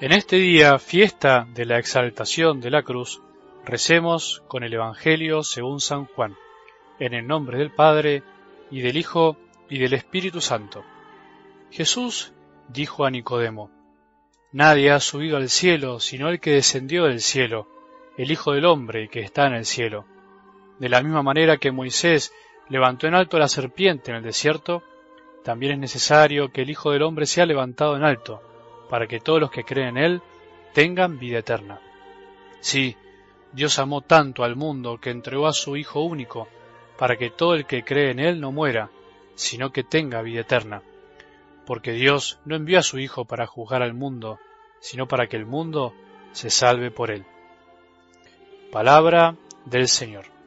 En este día, fiesta de la exaltación de la cruz, recemos con el Evangelio según San Juan, en el nombre del Padre, y del Hijo, y del Espíritu Santo. Jesús dijo a Nicodemo, Nadie ha subido al cielo sino el que descendió del cielo, el Hijo del Hombre que está en el cielo. De la misma manera que Moisés levantó en alto la serpiente en el desierto, también es necesario que el Hijo del Hombre sea levantado en alto, para que todos los que creen en Él tengan vida eterna. Sí, Dios amó tanto al mundo que entregó a su Hijo único, para que todo el que cree en Él no muera, sino que tenga vida eterna. Porque Dios no envió a su Hijo para juzgar al mundo, sino para que el mundo se salve por Él. Palabra del Señor.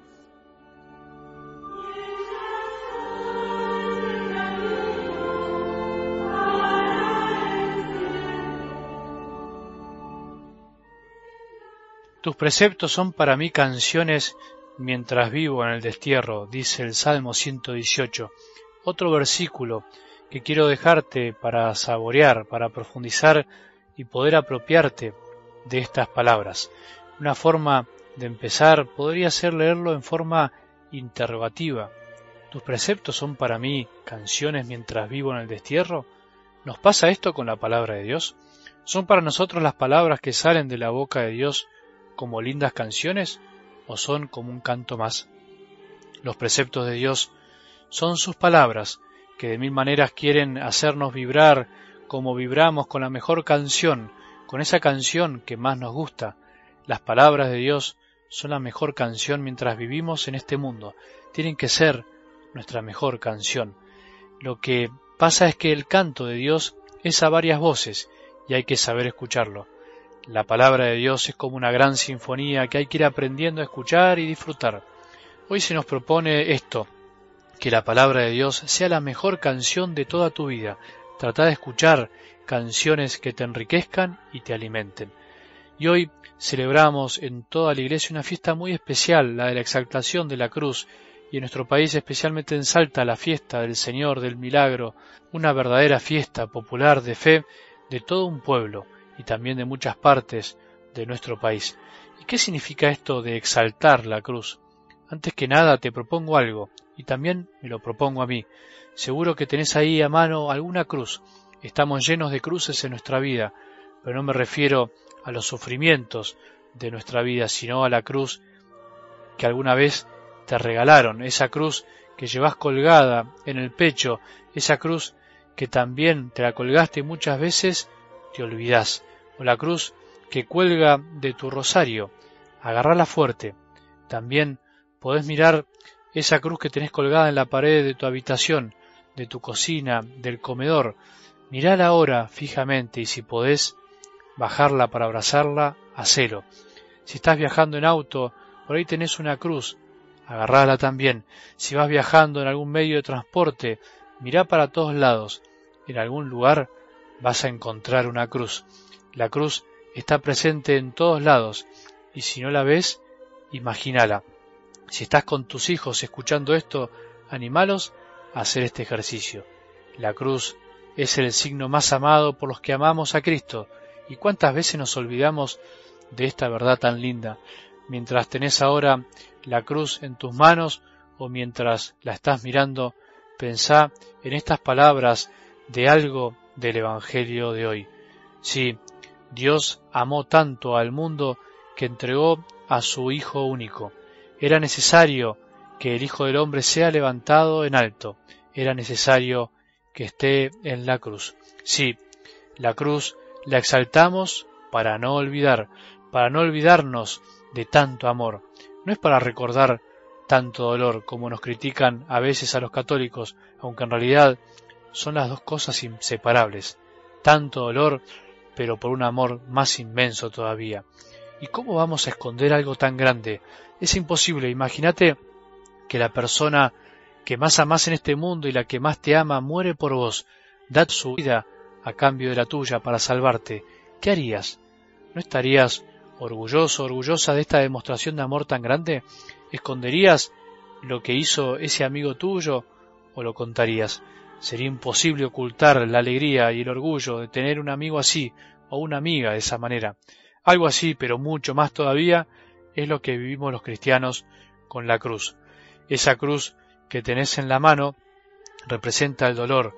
Tus preceptos son para mí canciones mientras vivo en el destierro, dice el Salmo 118. Otro versículo que quiero dejarte para saborear, para profundizar y poder apropiarte de estas palabras. Una forma de empezar podría ser leerlo en forma interrogativa. ¿Tus preceptos son para mí canciones mientras vivo en el destierro? ¿Nos pasa esto con la palabra de Dios? ¿Son para nosotros las palabras que salen de la boca de Dios como lindas canciones o son como un canto más? Los preceptos de Dios son sus palabras que de mil maneras quieren hacernos vibrar como vibramos con la mejor canción, con esa canción que más nos gusta. Las palabras de Dios son la mejor canción mientras vivimos en este mundo. Tienen que ser nuestra mejor canción. Lo que pasa es que el canto de Dios es a varias voces y hay que saber escucharlo. La palabra de Dios es como una gran sinfonía que hay que ir aprendiendo a escuchar y disfrutar. Hoy se nos propone esto, que la palabra de Dios sea la mejor canción de toda tu vida. Trata de escuchar canciones que te enriquezcan y te alimenten. Y hoy celebramos en toda la iglesia una fiesta muy especial, la de la exaltación de la cruz, y en nuestro país especialmente en Salta la fiesta del Señor del Milagro, una verdadera fiesta popular de fe de todo un pueblo y también de muchas partes de nuestro país. ¿Y qué significa esto de exaltar la cruz? Antes que nada te propongo algo, y también me lo propongo a mí. Seguro que tenés ahí a mano alguna cruz. Estamos llenos de cruces en nuestra vida, pero no me refiero a los sufrimientos de nuestra vida, sino a la cruz que alguna vez te regalaron, esa cruz que llevas colgada en el pecho, esa cruz que también te la colgaste muchas veces te olvidás, o la cruz que cuelga de tu rosario, agarrala fuerte. También podés mirar esa cruz que tenés colgada en la pared de tu habitación, de tu cocina, del comedor. Mirala ahora fijamente y si podés bajarla para abrazarla, hacelo. Si estás viajando en auto, por ahí tenés una cruz, agarrala también. Si vas viajando en algún medio de transporte, mirá para todos lados. En algún lugar vas a encontrar una cruz. La cruz está presente en todos lados y si no la ves, imagínala. Si estás con tus hijos escuchando esto, animalos a hacer este ejercicio. La cruz es el signo más amado por los que amamos a Cristo. ¿Y cuántas veces nos olvidamos de esta verdad tan linda? Mientras tenés ahora la cruz en tus manos o mientras la estás mirando, pensá en estas palabras de algo del Evangelio de hoy. Sí, Dios amó tanto al mundo que entregó a su Hijo único. Era necesario que el Hijo del Hombre sea levantado en alto. Era necesario que esté en la cruz. Sí, la cruz la exaltamos para no olvidar, para no olvidarnos de tanto amor. No es para recordar tanto dolor como nos critican a veces a los católicos, aunque en realidad son las dos cosas inseparables, tanto dolor, pero por un amor más inmenso todavía. ¿Y cómo vamos a esconder algo tan grande? Es imposible. Imagínate que la persona que más amas en este mundo y la que más te ama muere por vos, da su vida a cambio de la tuya para salvarte. ¿Qué harías? ¿No estarías orgulloso, orgullosa de esta demostración de amor tan grande? ¿Esconderías lo que hizo ese amigo tuyo o lo contarías? Sería imposible ocultar la alegría y el orgullo de tener un amigo así, o una amiga de esa manera. Algo así, pero mucho más todavía, es lo que vivimos los cristianos con la cruz. Esa cruz que tenés en la mano representa el dolor,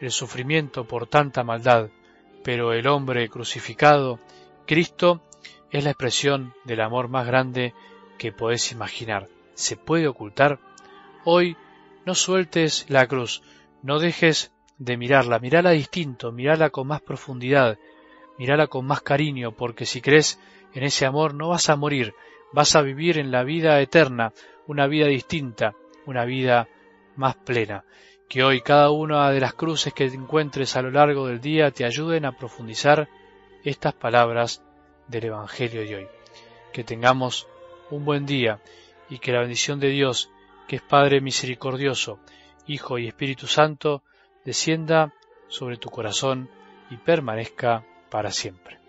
el sufrimiento por tanta maldad, pero el hombre crucificado, Cristo, es la expresión del amor más grande que podés imaginar. ¿Se puede ocultar? Hoy no sueltes la cruz, no dejes de mirarla, mirala distinto, mirala con más profundidad, mirala con más cariño, porque si crees en ese amor no vas a morir, vas a vivir en la vida eterna, una vida distinta, una vida más plena. Que hoy cada una de las cruces que encuentres a lo largo del día te ayuden a profundizar estas palabras del Evangelio de hoy. Que tengamos un buen día y que la bendición de Dios, que es Padre misericordioso, Hijo y Espíritu Santo, descienda sobre tu corazón y permanezca para siempre.